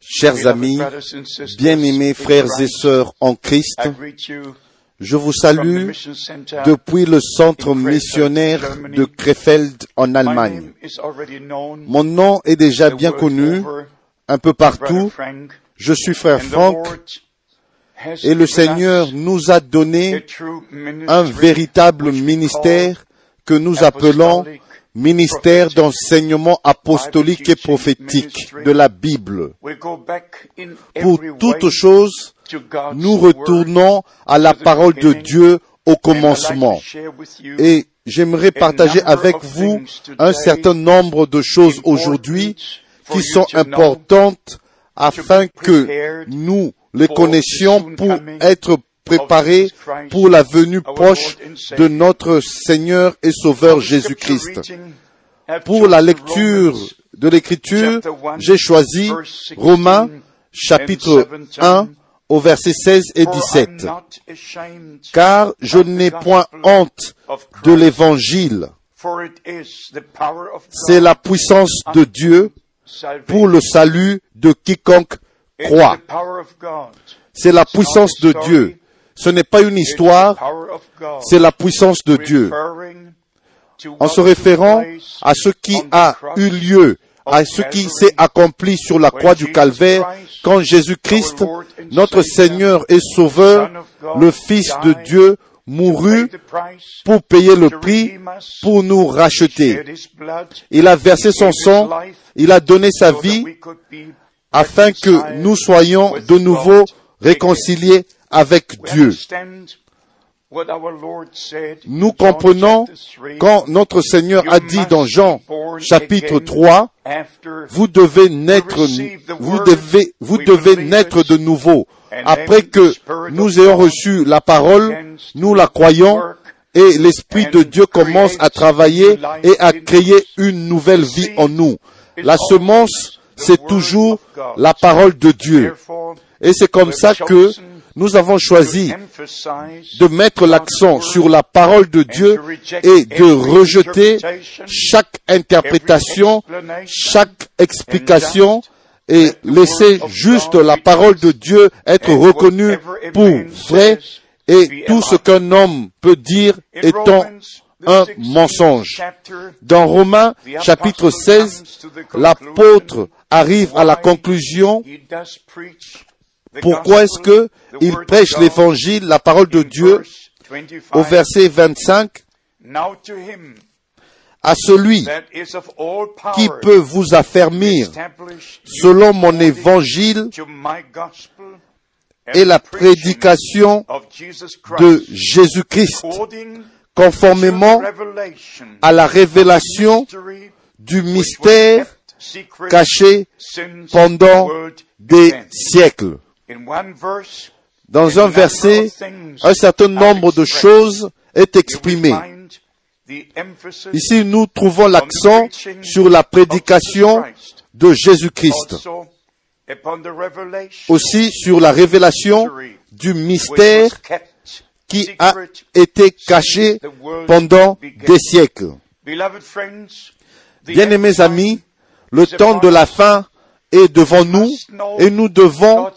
Chers amis, bien-aimés frères et sœurs en Christ, je vous salue depuis le centre missionnaire de Krefeld en Allemagne. Mon nom est déjà bien connu un peu partout. Je suis frère Franck et le Seigneur nous a donné un véritable ministère que nous appelons ministère d'enseignement apostolique et prophétique de la Bible. Pour toute chose, nous retournons à la parole de Dieu au commencement. Et j'aimerais partager avec vous un certain nombre de choses aujourd'hui qui sont importantes afin que nous les connaissions pour être préparés pour la venue proche de notre Seigneur et Sauveur Jésus-Christ. Pour la lecture de l'Écriture, j'ai choisi Romains chapitre 1 au verset 16 et 17. Car je n'ai point honte de l'Évangile. C'est la puissance de Dieu pour le salut de quiconque croit. C'est la puissance de Dieu. Ce n'est pas une histoire, c'est la puissance de Dieu. En se référant à ce qui a eu lieu, à ce qui s'est accompli sur la croix du calvaire, quand Jésus-Christ, notre Seigneur et Sauveur, le Fils de Dieu, mourut pour payer le prix, pour nous racheter. Il a versé son sang, il a donné sa vie afin que nous soyons de nouveau réconciliés avec Dieu. Nous comprenons quand notre Seigneur a dit dans Jean chapitre 3, vous devez naître, vous devez, vous devez naître de nouveau. Après que nous ayons reçu la parole, nous la croyons et l'Esprit de Dieu commence à travailler et à créer une nouvelle vie en nous. La semence, c'est toujours la parole de Dieu. Et c'est comme ça que nous avons choisi de mettre l'accent sur la parole de Dieu et de rejeter chaque interprétation, chaque explication et laisser juste la parole de Dieu être reconnue pour vrai et tout ce qu'un homme peut dire étant un mensonge. Dans Romains chapitre 16, l'apôtre arrive à la conclusion pourquoi est-ce que il prêche l'évangile, la parole de Dieu, au verset 25, à celui qui peut vous affermir selon mon évangile et la prédication de Jésus-Christ, conformément à la révélation du mystère caché pendant des siècles. Dans un verset, un certain nombre de choses est exprimé. Ici, nous trouvons l'accent sur la prédication de Jésus-Christ. Aussi sur la révélation du mystère qui a été caché pendant des siècles. Bien-aimés amis, le temps de la fin est devant nous et nous devons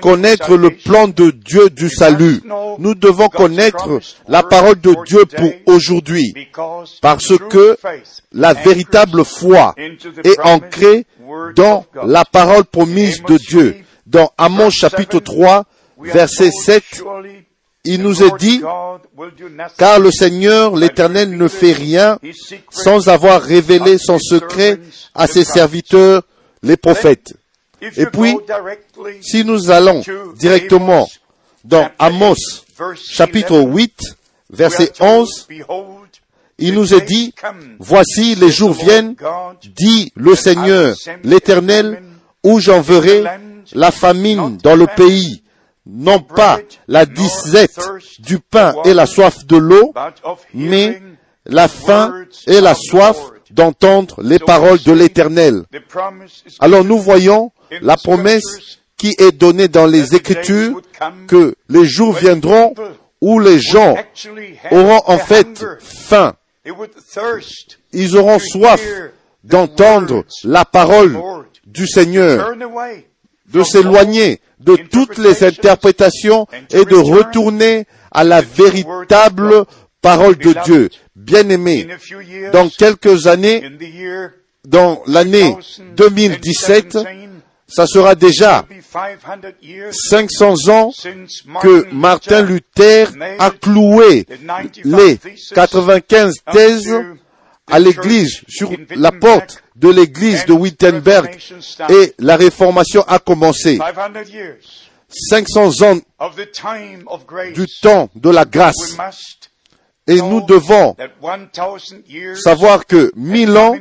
connaître le plan de Dieu du salut. Nous devons connaître la parole de Dieu pour aujourd'hui parce que la véritable foi est ancrée dans la parole promise de Dieu. Dans Amos chapitre 3, verset 7, il nous est dit, car le Seigneur l'Éternel ne fait rien sans avoir révélé son secret à ses serviteurs les prophètes. Et puis, si nous allons directement dans Amos chapitre 8, verset 11, il nous est dit, voici les jours viennent, dit le Seigneur, l'Éternel, où j'enverrai la famine dans le pays, non pas la disette du pain et la soif de l'eau, mais la faim et la soif d'entendre les paroles de l'Éternel. Alors nous voyons la promesse qui est donnée dans les Écritures que les jours viendront où les gens auront en fait faim. Ils auront soif d'entendre la parole du Seigneur, de s'éloigner de toutes les interprétations et de retourner à la véritable parole de Dieu. Bien-aimé, dans quelques années, dans l'année 2017, ça sera déjà 500 ans que Martin Luther a cloué les 95 thèses à l'église, sur la porte de l'église de Wittenberg et la réformation a commencé. 500 ans du temps de la grâce. Et nous devons savoir que mille ans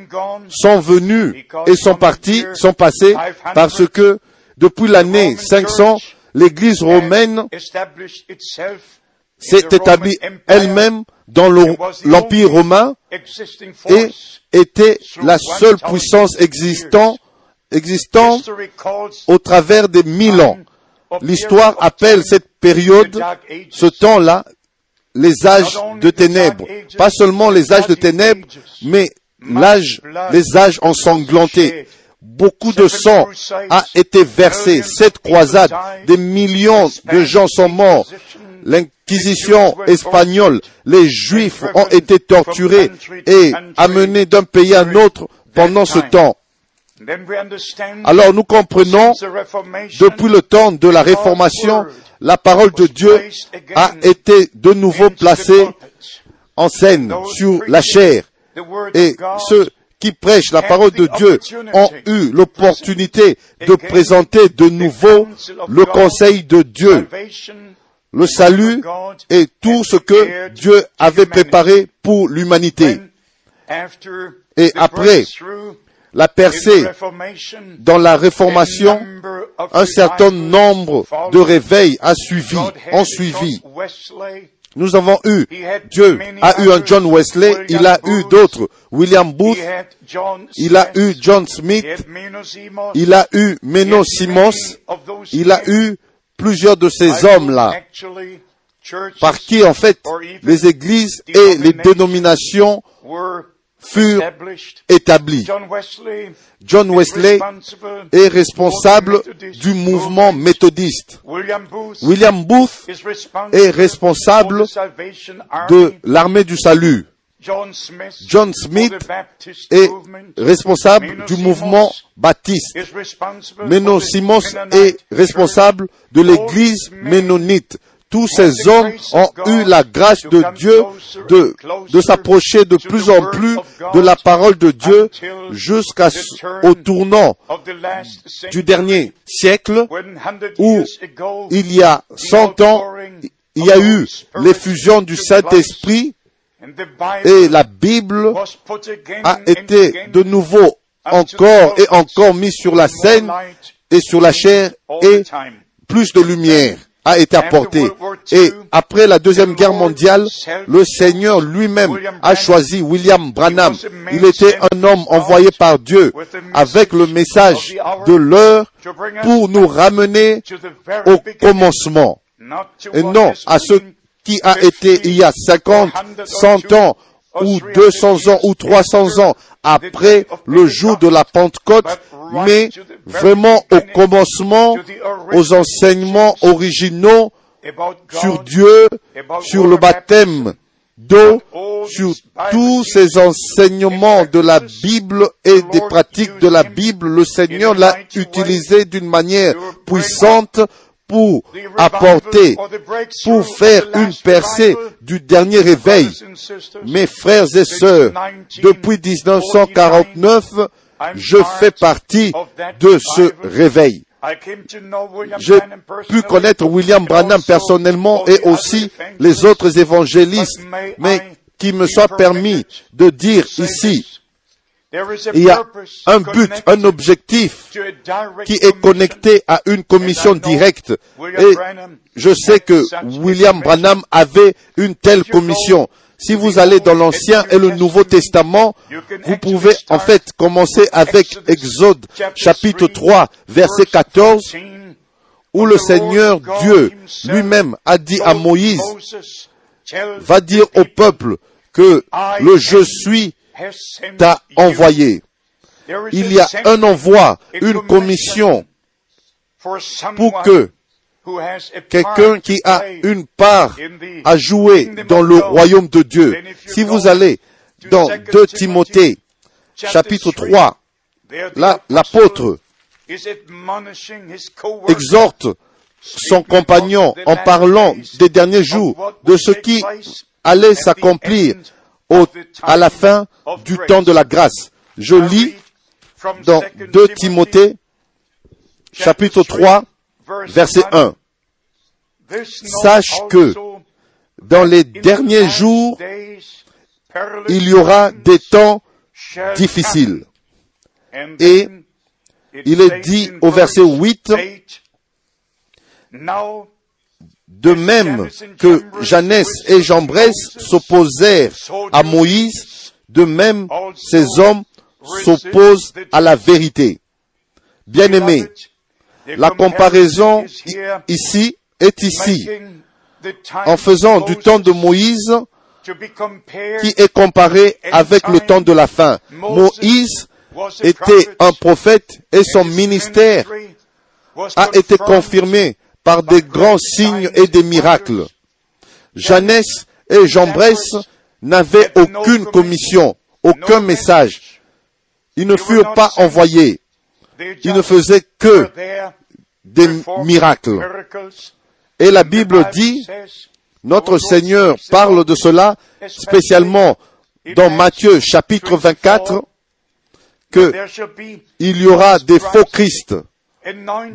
sont venus et sont partis, sont passés parce que depuis l'année 500, l'église romaine s'est établie elle-même dans l'Empire romain et était la seule puissance existant, existant au travers des mille ans. L'histoire appelle cette période, ce temps-là, les âges de ténèbres. Pas seulement les âges de ténèbres, mais l'âge, les âges ensanglantés. Beaucoup de sang a été versé. Cette croisade, des millions de gens sont morts. L'Inquisition espagnole, les Juifs ont été torturés et amenés d'un pays à un autre pendant ce temps. Alors nous comprenons, depuis le temps de la Réformation, la parole de Dieu a été de nouveau placée en scène sur la chair. Et ceux qui prêchent la parole de Dieu ont eu l'opportunité de présenter de nouveau le conseil de Dieu, le salut et tout ce que Dieu avait préparé pour l'humanité. Et après la percée dans la réformation, un certain nombre de réveils ont suivi. Nous avons eu, Dieu a eu un John Wesley, il a eu d'autres, William Booth, il a eu John Smith, il a eu Menno Simons, il a eu plusieurs de ces hommes-là, par qui en fait les églises et les dénominations furent établis. John Wesley est responsable du mouvement méthodiste. William Booth est responsable de l'armée du salut. John Smith est responsable du mouvement baptiste. Menno Simons est responsable de l'église ménonite tous ces hommes ont eu la grâce de Dieu de, de s'approcher de plus en plus de la parole de Dieu jusqu'au tournant du dernier siècle où il y a cent ans, il y a eu l'effusion du Saint-Esprit et la Bible a été de nouveau encore et encore mise sur la scène et sur la chair et plus de lumière a été apporté. Et après la Deuxième Guerre mondiale, le Seigneur lui-même a choisi William Branham. Il était un homme envoyé par Dieu avec le message de l'heure pour nous ramener au commencement. Et non à ce qui a été il y a 50, 100 ans ou 200 ans ou 300 ans après le jour de la Pentecôte, mais vraiment au commencement, aux enseignements originaux sur Dieu, sur le baptême d'eau, sur tous ces enseignements de la Bible et des pratiques de la Bible, le Seigneur l'a utilisé d'une manière puissante pour apporter, pour faire une percée du dernier réveil. Mes frères et sœurs, depuis 1949, je fais partie de ce réveil. J'ai pu connaître William Branham personnellement et aussi les autres évangélistes, mais qui me soit permis de dire ici, il y a un but, un objectif qui est connecté à une commission directe. Et je sais que William Branham avait une telle commission. Si vous allez dans l'Ancien et le Nouveau Testament, vous pouvez en fait commencer avec Exode chapitre 3 verset 14 où le Seigneur Dieu lui-même a dit à Moïse, va dire au peuple que le je suis t'a envoyé. il y a un envoi, une commission pour que quelqu'un qui a une part à jouer dans le royaume de Dieu, si vous allez dans 2 Timothée chapitre 3, là, l'apôtre exhorte son compagnon en parlant des derniers jours, de ce qui allait s'accomplir à la fin du temps de la grâce. Je lis dans 2 Timothée chapitre 3 verset 1. Sache que dans les derniers jours, il y aura des temps difficiles. Et il est dit au verset 8, de même que Jeannès et Jambres s'opposèrent à Moïse, de même ces hommes s'opposent à la vérité. Bien aimé, la comparaison ici est ici, en faisant du temps de Moïse qui est comparé avec le temps de la fin. Moïse était un prophète et son ministère a été confirmé par des grands signes et des miracles. Jeannès et Jambres n'avaient aucune commission, aucun message. Ils ne furent pas envoyés. Ils ne faisaient que des miracles. Et la Bible dit, notre Seigneur parle de cela spécialement dans Matthieu chapitre 24, que il y aura des faux Christ,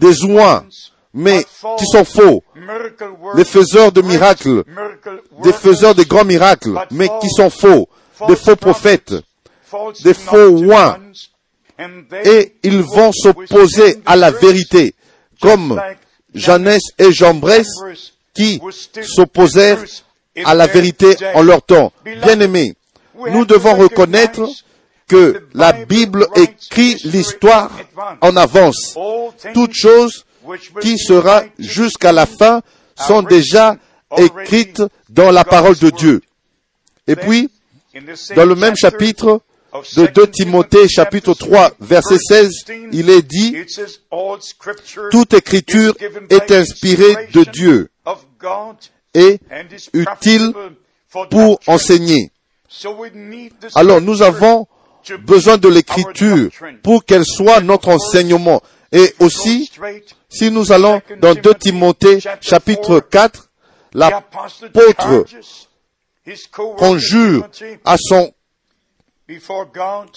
des oins, mais qui sont faux, des faiseurs de miracles, des faiseurs de grands miracles, mais qui sont faux, des faux prophètes, des faux oins, et ils vont s'opposer à la vérité, comme Jeannès et Jambres qui s'opposèrent à la vérité en leur temps. Bien-aimés, nous devons reconnaître que la Bible écrit l'histoire en avance. Toutes choses qui sera jusqu'à la fin sont déjà écrites dans la parole de Dieu. Et puis, dans le même chapitre de 2 Timothée chapitre 3 verset 16, il est dit, toute écriture est inspirée de Dieu et utile pour enseigner. Alors nous avons besoin de l'écriture pour qu'elle soit notre enseignement. Et aussi, si nous allons dans 2 Timothée chapitre 4, l'apôtre conjure à son,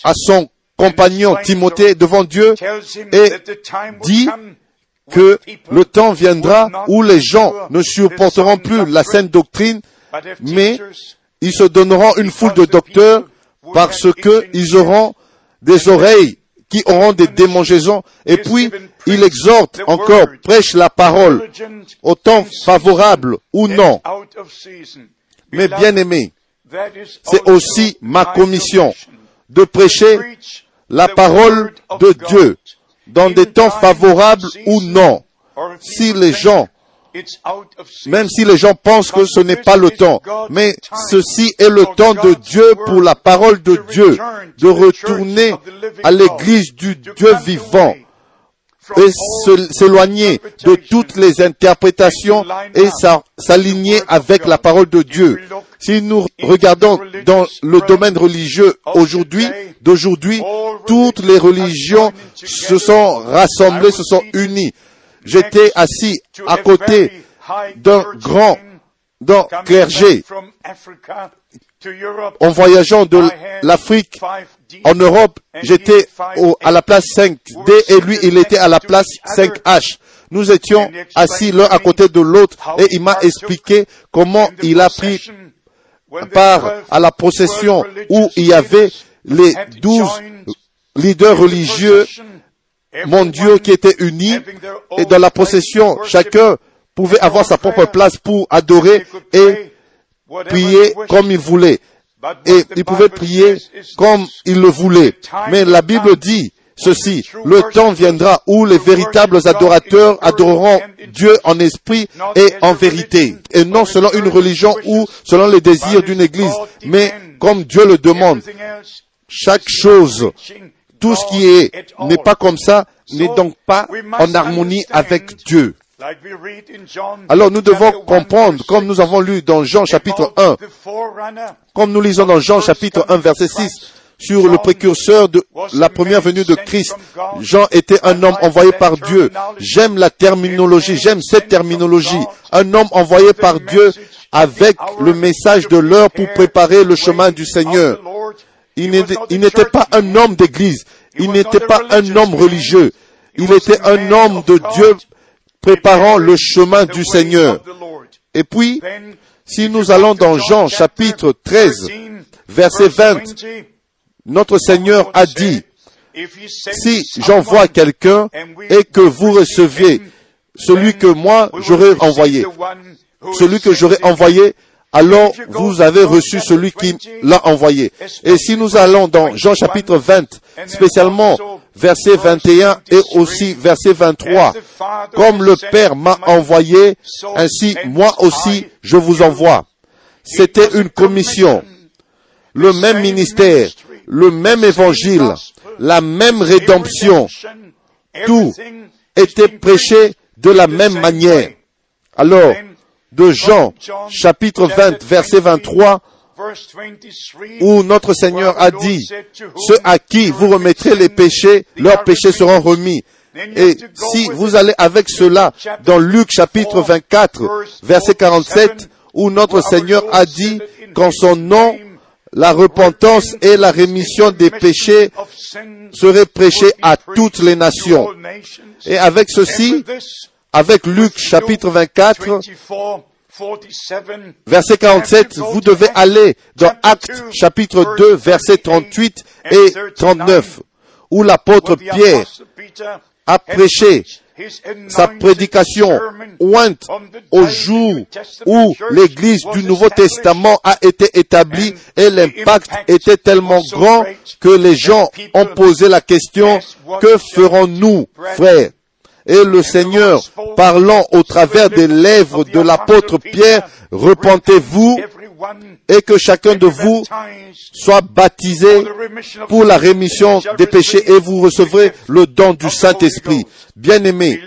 à son compagnon Timothée devant Dieu et dit que le temps viendra où les gens ne supporteront plus la saine doctrine, mais ils se donneront une foule de docteurs parce qu'ils auront des oreilles qui auront des démangeaisons. Et puis, il exhorte encore, prêche la parole, au temps favorable ou non. Mais bien aimé, c'est aussi ma commission de prêcher la parole de Dieu dans des temps favorables ou non. Si les gens même si les gens pensent que ce n'est pas le temps. Mais ceci est le temps de Dieu pour la parole de Dieu, de retourner à l'église du Dieu vivant et s'éloigner de toutes les interprétations et s'aligner avec la parole de Dieu. Si nous regardons dans le domaine religieux aujourd'hui, d'aujourd'hui, toutes les religions se sont rassemblées, se sont unies j'étais assis à côté d'un grand, clergé en voyageant de l'Afrique en Europe, j'étais à la place 5D et lui, il était à la place 5H. Nous étions assis l'un à côté de l'autre et il m'a expliqué comment il a pris part à la procession où il y avait les douze leaders religieux mon Dieu qui était uni et dans la procession, chacun pouvait avoir sa propre place pour adorer et prier comme il voulait. Et il pouvait prier comme il le voulait. Mais la Bible dit ceci, le temps viendra où les véritables adorateurs adoreront Dieu en esprit et en vérité, et non selon une religion ou selon les désirs d'une église, mais comme Dieu le demande. Chaque chose tout ce qui est n'est pas comme ça, n'est donc pas en harmonie avec Dieu. Alors nous devons comprendre, comme nous avons lu dans Jean chapitre 1, comme nous lisons dans Jean chapitre 1 verset 6, sur le précurseur de la première venue de Christ. Jean était un homme envoyé par Dieu. J'aime la terminologie, j'aime cette terminologie. Un homme envoyé par Dieu avec le message de l'heure pour préparer le chemin du Seigneur. Il n'était pas un homme d'église. Il n'était pas un homme religieux. Il était un homme de Dieu préparant le chemin du Seigneur. Et puis, si nous allons dans Jean chapitre 13, verset 20, notre Seigneur a dit, si j'envoie quelqu'un et que vous receviez celui que moi j'aurais envoyé, celui que j'aurais envoyé, alors vous avez reçu celui qui l'a envoyé. Et si nous allons dans Jean chapitre 20, spécialement verset 21 et aussi verset 23, comme le Père m'a envoyé, ainsi moi aussi je vous envoie. C'était une commission, le même ministère, le même évangile, la même rédemption. Tout était prêché de la même manière. Alors, de Jean, chapitre 20, verset 23, où notre Seigneur a dit, ceux à qui vous remettrez les péchés, leurs péchés seront remis. Et si vous allez avec cela dans Luc chapitre 24, verset 47, où notre Seigneur a dit qu'en son nom, la repentance et la rémission des péchés seraient prêchées à toutes les nations. Et avec ceci, avec Luc chapitre 24, verset 47, vous devez aller dans Actes chapitre 2, verset 38 et 39, où l'apôtre Pierre a prêché sa prédication ointe au jour où l'Église du Nouveau Testament a été établie et l'impact était tellement grand que les gens ont posé la question, que ferons-nous, frères? Et le Seigneur, parlant au travers des lèvres de l'apôtre Pierre, repentez-vous et que chacun de vous soit baptisé pour la rémission des péchés et vous recevrez le don du Saint-Esprit. Bien-aimés,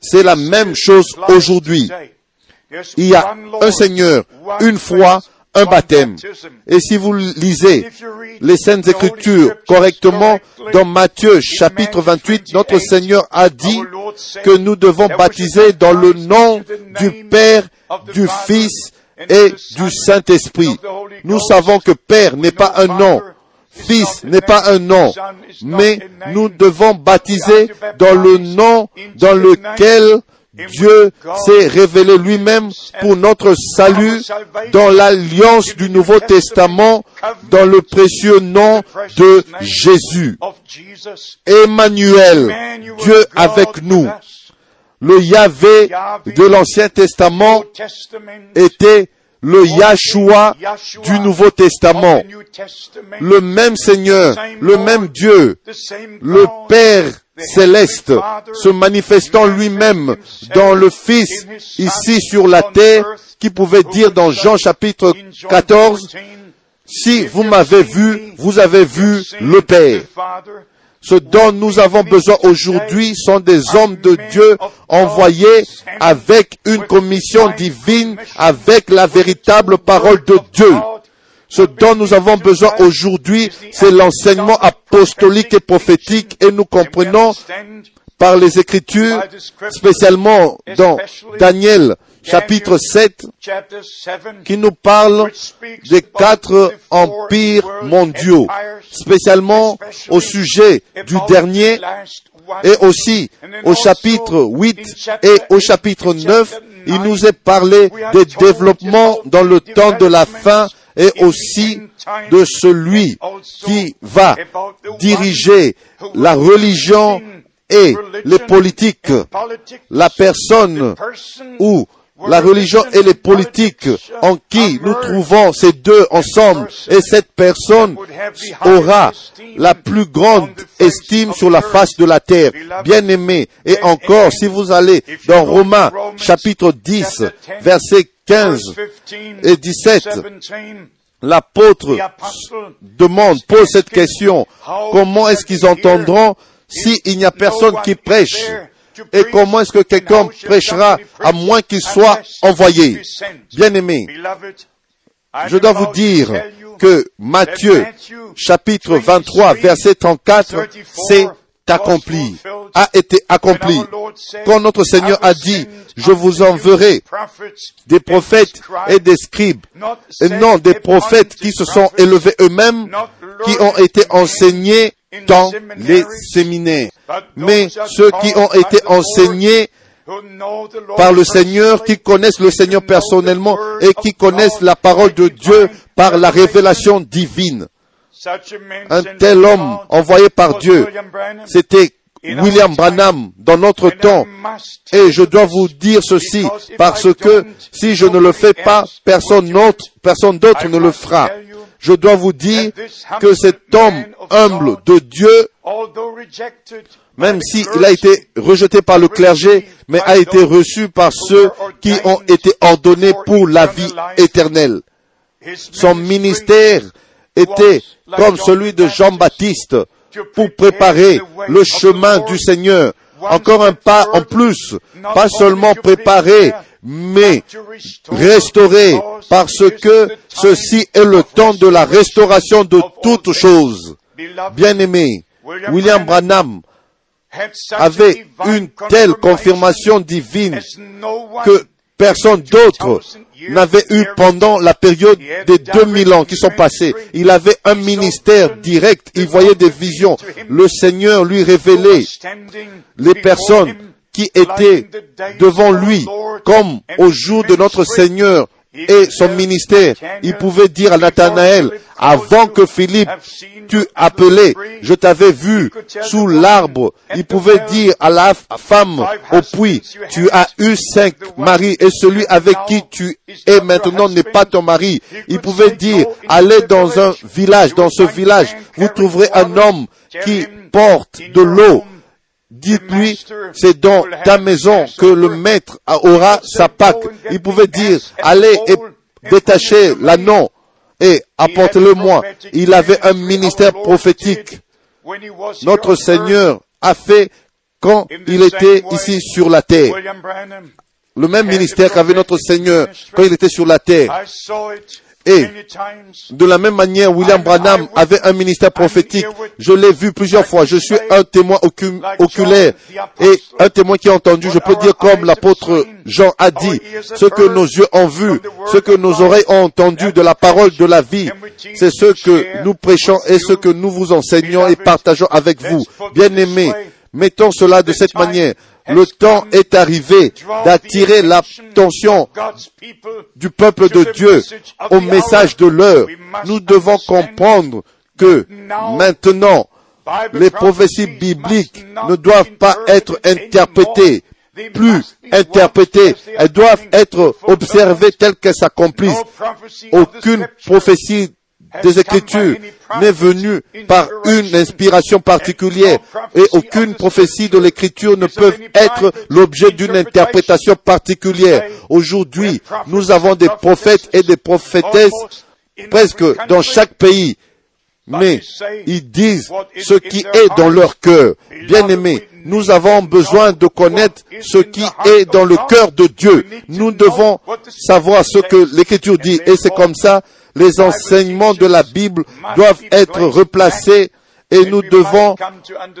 c'est la même chose aujourd'hui. Il y a un Seigneur, une foi, un baptême. Et si vous lisez les Saintes Écritures correctement, dans Matthieu chapitre 28, notre Seigneur a dit que nous devons baptiser dans le nom du Père, du Fils et du Saint-Esprit. Nous savons que Père n'est pas un nom, Fils n'est pas un nom, mais nous devons baptiser dans le nom dans lequel Dieu s'est révélé lui-même pour notre salut dans l'alliance du Nouveau Testament, dans le précieux nom de Jésus. Emmanuel, Dieu avec nous. Le Yahvé de l'Ancien Testament était le Yahshua du Nouveau Testament. Le même Seigneur, le même Dieu, le Père céleste se manifestant lui-même dans le Fils ici sur la terre qui pouvait dire dans Jean chapitre 14, si vous m'avez vu, vous avez vu le Père. Ce dont nous avons besoin aujourd'hui sont des hommes de Dieu envoyés avec une commission divine, avec la véritable parole de Dieu. Ce dont nous avons besoin aujourd'hui, c'est l'enseignement apostolique et prophétique et nous comprenons par les Écritures, spécialement dans Daniel chapitre 7, qui nous parle des quatre empires mondiaux, spécialement au sujet du dernier et aussi au chapitre 8 et au chapitre 9, il nous est parlé des développements dans le temps de la fin et aussi de celui qui va diriger la religion et les politiques, la personne ou la religion et les politiques en qui nous trouvons ces deux ensemble et cette personne aura la plus grande estime sur la face de la terre. Bien aimé. Et encore, si vous allez dans Romains chapitre 10, versets 15 et 17, L'apôtre demande, pose cette question. Comment est-ce qu'ils entendront s'il n'y a personne qui prêche? Et comment est-ce que quelqu'un prêchera à moins qu'il soit envoyé? Bien-aimé, je dois vous dire que Matthieu, chapitre 23, verset 34, c'est accompli, a été accompli. Quand notre Seigneur a dit, je vous enverrai des prophètes et des scribes, et non des prophètes qui se sont élevés eux-mêmes, qui ont été enseignés dans les séminaires, mais ceux qui ont été enseignés par le Seigneur, qui connaissent le Seigneur personnellement et qui connaissent la parole de Dieu par la révélation divine. Un tel homme envoyé par Dieu, c'était William Branham dans notre temps. Et je dois vous dire ceci parce que si je ne le fais pas, personne d'autre, personne d'autre ne le fera. Je dois vous dire que cet homme humble de Dieu, même s'il a été rejeté par le clergé, mais a été reçu par ceux qui ont été ordonnés pour la vie éternelle. Son ministère était comme celui de Jean-Baptiste pour préparer le chemin du Seigneur. Encore un pas en plus, pas seulement préparer, mais restaurer, parce que ceci est le temps de la restauration de toutes choses. Bien-aimé, William Branham avait une telle confirmation divine que personne d'autre n'avait eu pendant la période des 2000 ans qui sont passés. Il avait un ministère direct, il voyait des visions. Le Seigneur lui révélait les personnes qui étaient devant lui, comme au jour de notre Seigneur et son ministère. Il pouvait dire à Nathanaël, avant que Philippe tu appelais, je t'avais vu sous l'arbre. Il pouvait dire à la femme au puits, tu as eu cinq maris et celui avec qui tu es maintenant n'est pas ton mari. Il pouvait dire, allez dans un village, dans ce village, vous trouverez un homme qui porte de l'eau Dites-lui, c'est dans ta maison que le maître aura sa Pâque. Il pouvait dire, allez et détachez l'anneau et apportez-le-moi. Il avait un ministère prophétique. Notre Seigneur a fait quand il était ici sur la terre. Le même ministère qu'avait notre Seigneur quand il était sur la terre. Et de la même manière, William Branham avait un ministère prophétique. Je l'ai vu plusieurs fois. Je suis un témoin oculaire et un témoin qui a entendu. Je peux dire comme l'apôtre Jean a dit, ce que nos yeux ont vu, ce que nos oreilles ont entendu de la parole de la vie, c'est ce que nous prêchons et ce que nous vous enseignons et partageons avec vous. Bien-aimés, mettons cela de cette manière. Le temps est arrivé d'attirer l'attention du peuple de Dieu au message de l'heure. Nous devons comprendre que maintenant, les prophéties bibliques ne doivent pas être interprétées, plus interprétées, elles doivent être observées telles qu'elles s'accomplissent. Aucune prophétie des Écritures n'est venue par une inspiration? particulière et aucune prophétie de l'Écriture ne peut être l'objet d'une interprétation particulière. Aujourd'hui, nous avons des prophètes et des prophétesses presque dans chaque pays, mais ils disent ce qui est dans leur cœur. Bien aimés, nous avons besoin de connaître ce qui est dans le cœur de Dieu. Nous devons savoir ce que l'Écriture dit et c'est comme ça les enseignements de la Bible doivent être replacés et nous devons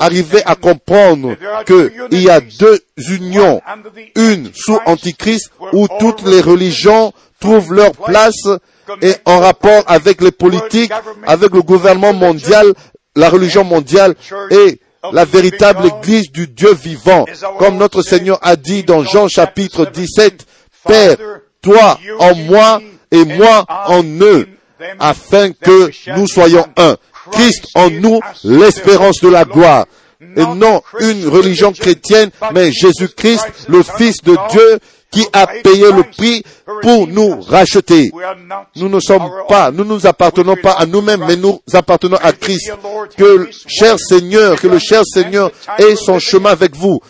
arriver à comprendre qu'il y a deux unions, une sous Antichrist où toutes les religions trouvent leur place et en rapport avec les politiques, avec le gouvernement mondial, la religion mondiale et la véritable Église du Dieu vivant. Comme notre Seigneur a dit dans Jean chapitre 17, Père, toi en moi et moi en eux, afin que nous soyons un. Christ en nous, l'espérance de la gloire. Et non une religion chrétienne, mais Jésus-Christ, le Fils de Dieu, qui a payé le prix pour nous racheter. Nous ne sommes pas, nous ne nous appartenons pas à nous-mêmes, mais nous appartenons à Christ. Que cher Seigneur, que le cher Seigneur ait son chemin avec vous.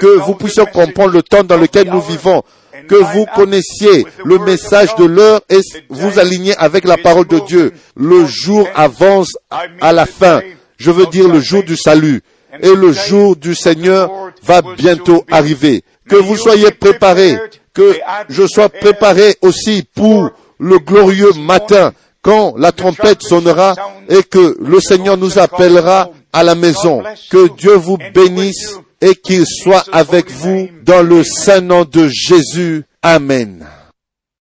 Que vous puissiez comprendre le temps dans lequel nous vivons que vous connaissiez le message de l'heure et vous alignez avec la parole de Dieu. Le jour avance à la fin. Je veux dire le jour du salut. Et le jour du Seigneur va bientôt arriver. Que vous soyez préparés, que je sois préparé aussi pour le glorieux matin quand la trompette sonnera et que le Seigneur nous appellera à la maison. Que Dieu vous bénisse et qu'il soit avec vous dans le saint nom de Jésus. Amen.